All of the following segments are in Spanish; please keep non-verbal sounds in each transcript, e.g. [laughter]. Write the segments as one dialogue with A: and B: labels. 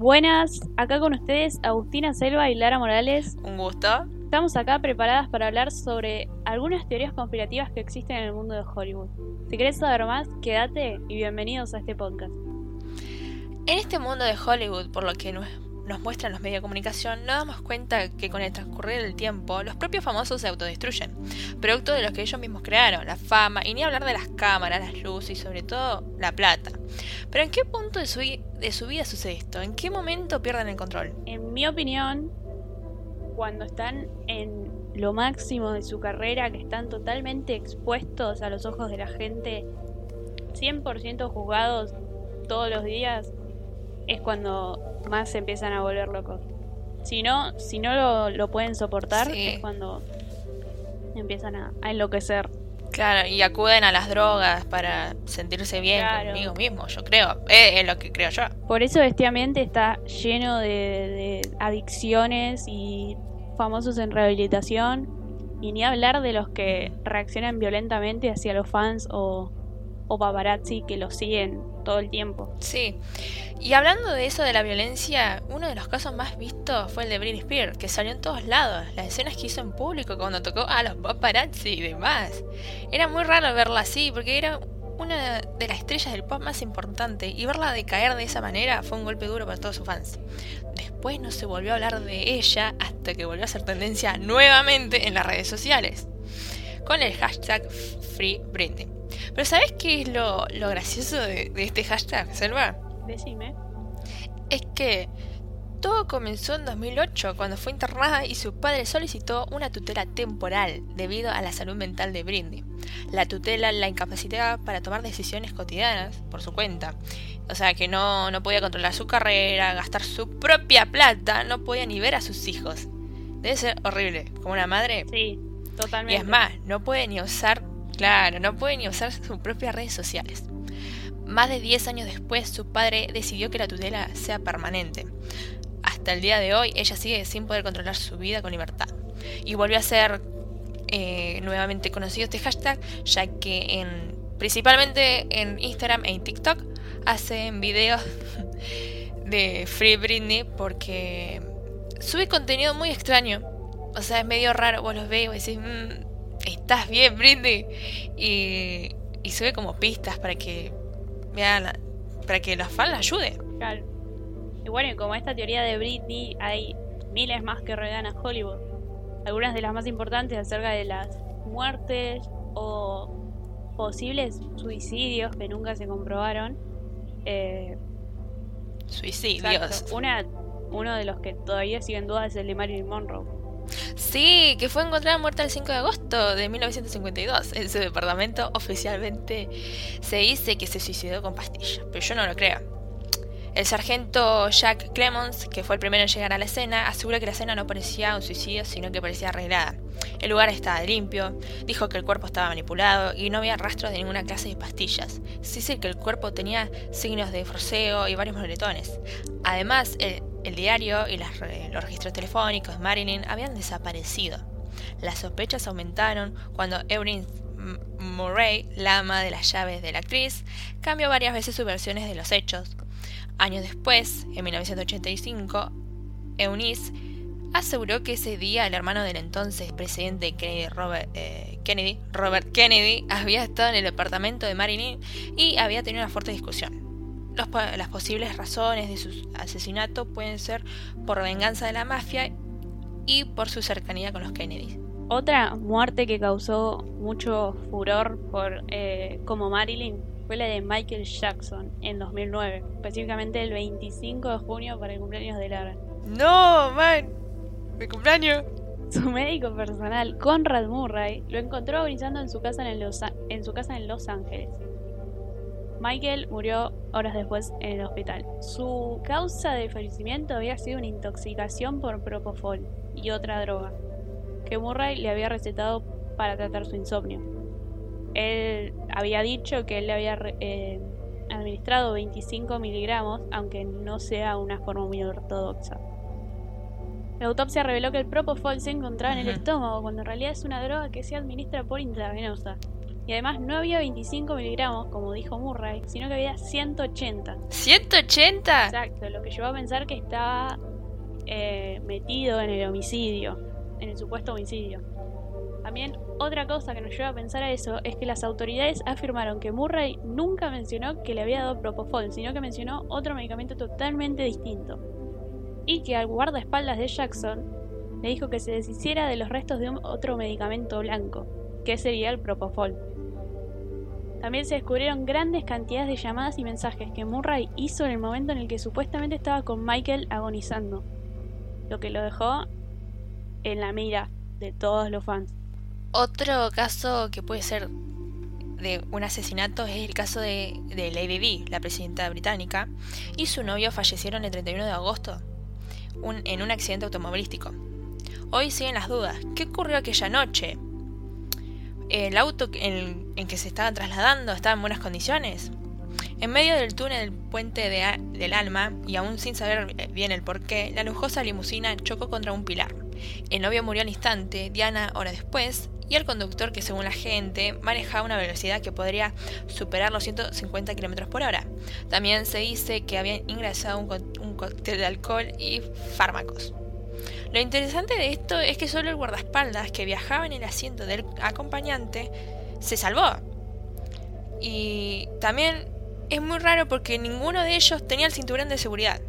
A: Buenas, acá con ustedes Agustina Selva y Lara Morales.
B: Un gusto.
A: Estamos acá preparadas para hablar sobre algunas teorías conspirativas que existen en el mundo de Hollywood. Si querés saber más, quédate y bienvenidos a este podcast.
B: En este mundo de Hollywood, por lo que nos, muestran los medios de comunicación, nos damos cuenta que con el transcurrir del tiempo, los propios famosos se autodestruyen, producto de lo que ellos mismos crearon, la fama, y ni hablar de las cámaras, las luces y sobre todo la plata. Pero ¿en qué punto de su, de su vida sucede esto? ¿En qué momento pierden el control?
A: En mi opinión, cuando están en lo máximo de su carrera, que están totalmente expuestos a los ojos de la gente, 100% juzgados todos los días, es cuando más se empiezan a volver locos. Si no, si no lo, pueden soportar, es cuando empiezan a, enloquecer.
B: Claro, y acuden a las drogas para sentirse bien conmigo mismo, yo creo. Es, lo que creo yo.
A: Por eso este ambiente está lleno de adicciones y famosos en rehabilitación y ni hablar de los que reaccionan violentamente hacia los fans o, o paparazzi que los siguen todo el tiempo.
B: Sí, y hablando de eso de la violencia, uno de los casos más vistos fue el de Britney Spears, que salió en todos lados, las escenas que hizo en público cuando tocó a los paparazzi y demás. Era muy raro verla así, porque era una de las estrellas del pop más importante y verla decaer de esa manera fue un golpe duro para todos sus fans. Después no se volvió a hablar de ella hasta que volvió a ser tendencia nuevamente en las redes sociales, con el hashtag FreeBritney. Pero ¿sabes qué es lo, gracioso de, de, este hashtag, Selva?
A: Decime.
B: Es que todo comenzó en 2008, cuando fue internada y su padre solicitó una tutela temporal debido a la salud mental de Britney. La tutela la incapacitaba para tomar decisiones cotidianas por su cuenta. O sea, que no, no podía controlar su carrera, gastar su propia plata, no podía ni ver a sus hijos. Debe ser horrible, como una madre.
A: Sí, totalmente.
B: Y es más, no puede ni usar, claro, no puede ni usar sus propias redes sociales. Más de 10 años después, su padre decidió que la tutela sea permanente hasta el día de hoy ella sigue sin poder controlar su vida con libertad. Y volvió a ser eh, nuevamente conocido este hashtag, ya que en, principalmente en Instagram e TikTok hacen videos [laughs] de Free Britney porque sube contenido muy extraño. O sea, es medio raro, vos los ves y decís, mm, estás bien Britney. Y, y sube como pistas para que vean, para que los fans la ayuden.
A: Claro. Y bueno, como esta teoría de Britney, hay miles más que rodean a Hollywood. Algunas de las más importantes acerca de las muertes o posibles suicidios que nunca se comprobaron.
B: Eh, suicidios.
A: Una, uno de los que todavía siguen dudas es el de Marilyn Monroe.
B: Sí, que fue encontrada muerta el 5 de agosto de 1952. En su departamento oficialmente se dice que se suicidó con pastillas, pero yo no lo creo. El sargento Jack Clemons, que fue el primero en llegar a la escena, asegura que la escena no parecía un suicidio, sino que parecía arreglada. El lugar estaba limpio, dijo que el cuerpo estaba manipulado y no había rastros de ninguna clase de pastillas. Se dice que el cuerpo tenía signos de forceo y varios moretones. Además, el, diario y los registros telefónicos de Marilyn habían desaparecido. Las sospechas aumentaron cuando Evelyn Murray, la ama de las llaves de la actriz, cambió varias veces sus versiones de los hechos, Años después, en 1985, Eunice aseguró que ese día el hermano del entonces presidente Kennedy Robert, eh, Kennedy, Robert Kennedy, había estado en el departamento de Marilyn y había tenido una fuerte discusión. Las posibles razones de su asesinato pueden ser por venganza de la mafia y por su cercanía con los Kennedy.
A: Otra muerte que causó mucho furor por eh, como Marilyn fue la de Michael Jackson en 2009, específicamente el 25 de junio para el cumpleaños de Lara.
B: No, man, mi cumpleaños.
A: Su médico personal, Conrad Murray, lo encontró agonizando en su casa en, Los, en su casa en Los Ángeles. Michael murió horas después en el hospital. Su causa de fallecimiento había sido una intoxicación por propofol y otra droga, que Murray le había recetado para tratar su insomnio él había dicho que él le había eh, administrado 25 miligramos, aunque no sea una forma muy ortodoxa. La autopsia reveló que el propofol se encontraba en el estómago, cuando en realidad es una droga que se administra por intravenosa. Y además no había 25 miligramos, como dijo Murray, sino que había 180.
B: ¿180?
A: Exacto, lo que llevó a pensar que estaba eh, metido en el homicidio, en el supuesto homicidio. También otra cosa que nos lleva a pensar a eso es que las autoridades afirmaron que Murray nunca mencionó que le había dado propofol, sino que mencionó otro medicamento totalmente distinto. Y que al guardaespaldas de Jackson le dijo que se deshiciera de los restos de otro medicamento blanco, que sería el propofol. También se descubrieron grandes cantidades de llamadas y mensajes que Murray hizo en el momento en el que supuestamente estaba con Michael agonizando, lo que lo dejó en la mira de todos los fans.
B: Otro caso que puede ser de un asesinato es el caso de, Lady Di, la presidenta británica, y su novio fallecieron el 31 de agosto en un accidente automovilístico. Hoy siguen las dudas. ¿Qué ocurrió aquella noche? ¿El auto en, que se estaban trasladando estaba en buenas condiciones? En medio del túnel del puente del alma, y aún sin saber bien el porqué, la lujosa limusina chocó contra un pilar. El novio murió al instante, Diana hora después, y el conductor que según la gente manejaba una velocidad que podría superar los 150 km por hora. También se dice que habían ingresado un cóctel de alcohol y fármacos. Lo interesante de esto es que solo el guardaespaldas que viajaba en el asiento del acompañante se salvó. Y también es muy raro porque ninguno de ellos tenía el cinturón de seguridad.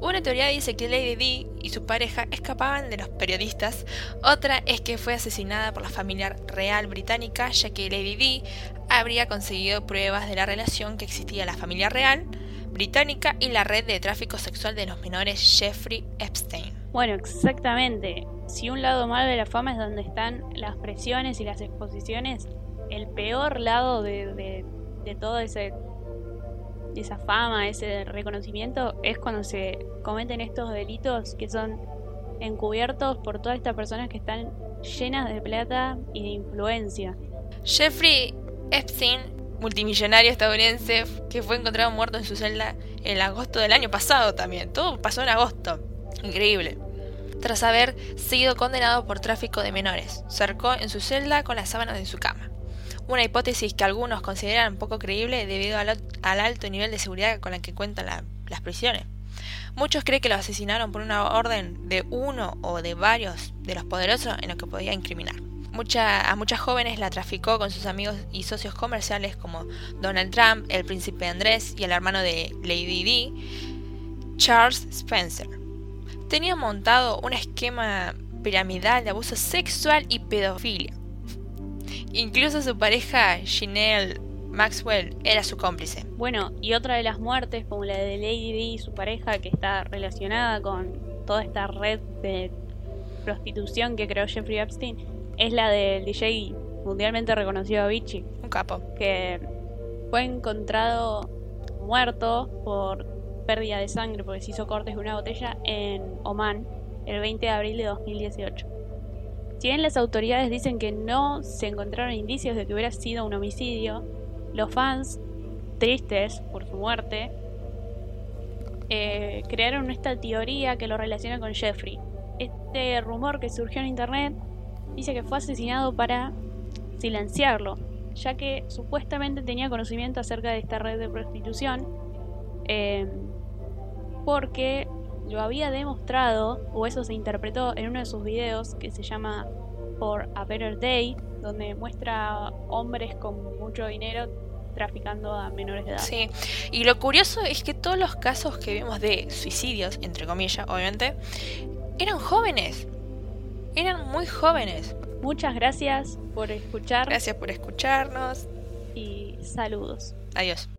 B: Una teoría dice que Lady Di y su pareja escapaban de los periodistas, otra es que fue asesinada por la familia real británica, ya que Lady Di habría conseguido pruebas de la relación que existía la familia real británica y la red de tráfico sexual de los menores Jeffrey Epstein.
A: Bueno, exactamente. Si un lado malo de la fama es donde están las presiones y las exposiciones, el peor lado de, de, todo ese esa fama, ese reconocimiento, es cuando se cometen estos delitos que son encubiertos por todas estas personas que están llenas de plata y de influencia.
B: Jeffrey Epstein, multimillonario estadounidense, que fue encontrado muerto en su celda en agosto del año pasado también. Todo pasó en agosto. Increíble. Tras haber sido condenado por tráfico de menores, cercó en su celda con las sábanas de su cama una hipótesis que algunos consideran poco creíble debido al, alto nivel de seguridad con la que cuentan las prisiones. Muchos creen que lo asesinaron por una orden de uno o de varios de los poderosos en lo que podía incriminar. a muchas jóvenes la traficó con sus amigos y socios comerciales como Donald Trump, el príncipe Andrés y el hermano de Lady Di, Charles Spencer. Tenía montado un esquema piramidal de abuso sexual y pedofilia Incluso su pareja, Janelle Maxwell, era su cómplice.
A: Bueno, y otra de las muertes, como la de Lady y su pareja, que está relacionada con toda esta red de prostitución que creó Jeffrey Epstein, es la del DJ mundialmente reconocido Avicii.
B: Un capo.
A: Que fue encontrado muerto por pérdida de sangre porque se hizo cortes de una botella en Oman el 20 de abril de 2018. Si bien las autoridades dicen que no se encontraron indicios de que hubiera sido un homicidio, los fans, tristes por su muerte, eh, crearon esta teoría que lo relaciona con Jeffrey. Este rumor que surgió en internet dice que fue asesinado para silenciarlo, ya que supuestamente tenía conocimiento acerca de esta red de prostitución, eh, porque lo había demostrado, o eso se interpretó en uno de sus videos que se llama For a Better Day, donde muestra hombres con mucho dinero traficando a menores de edad.
B: Sí, y lo curioso es que todos los casos que vimos de suicidios, entre comillas, obviamente, eran jóvenes. Eran muy jóvenes.
A: Muchas gracias por escuchar.
B: Gracias por escucharnos.
A: Y saludos.
B: Adiós.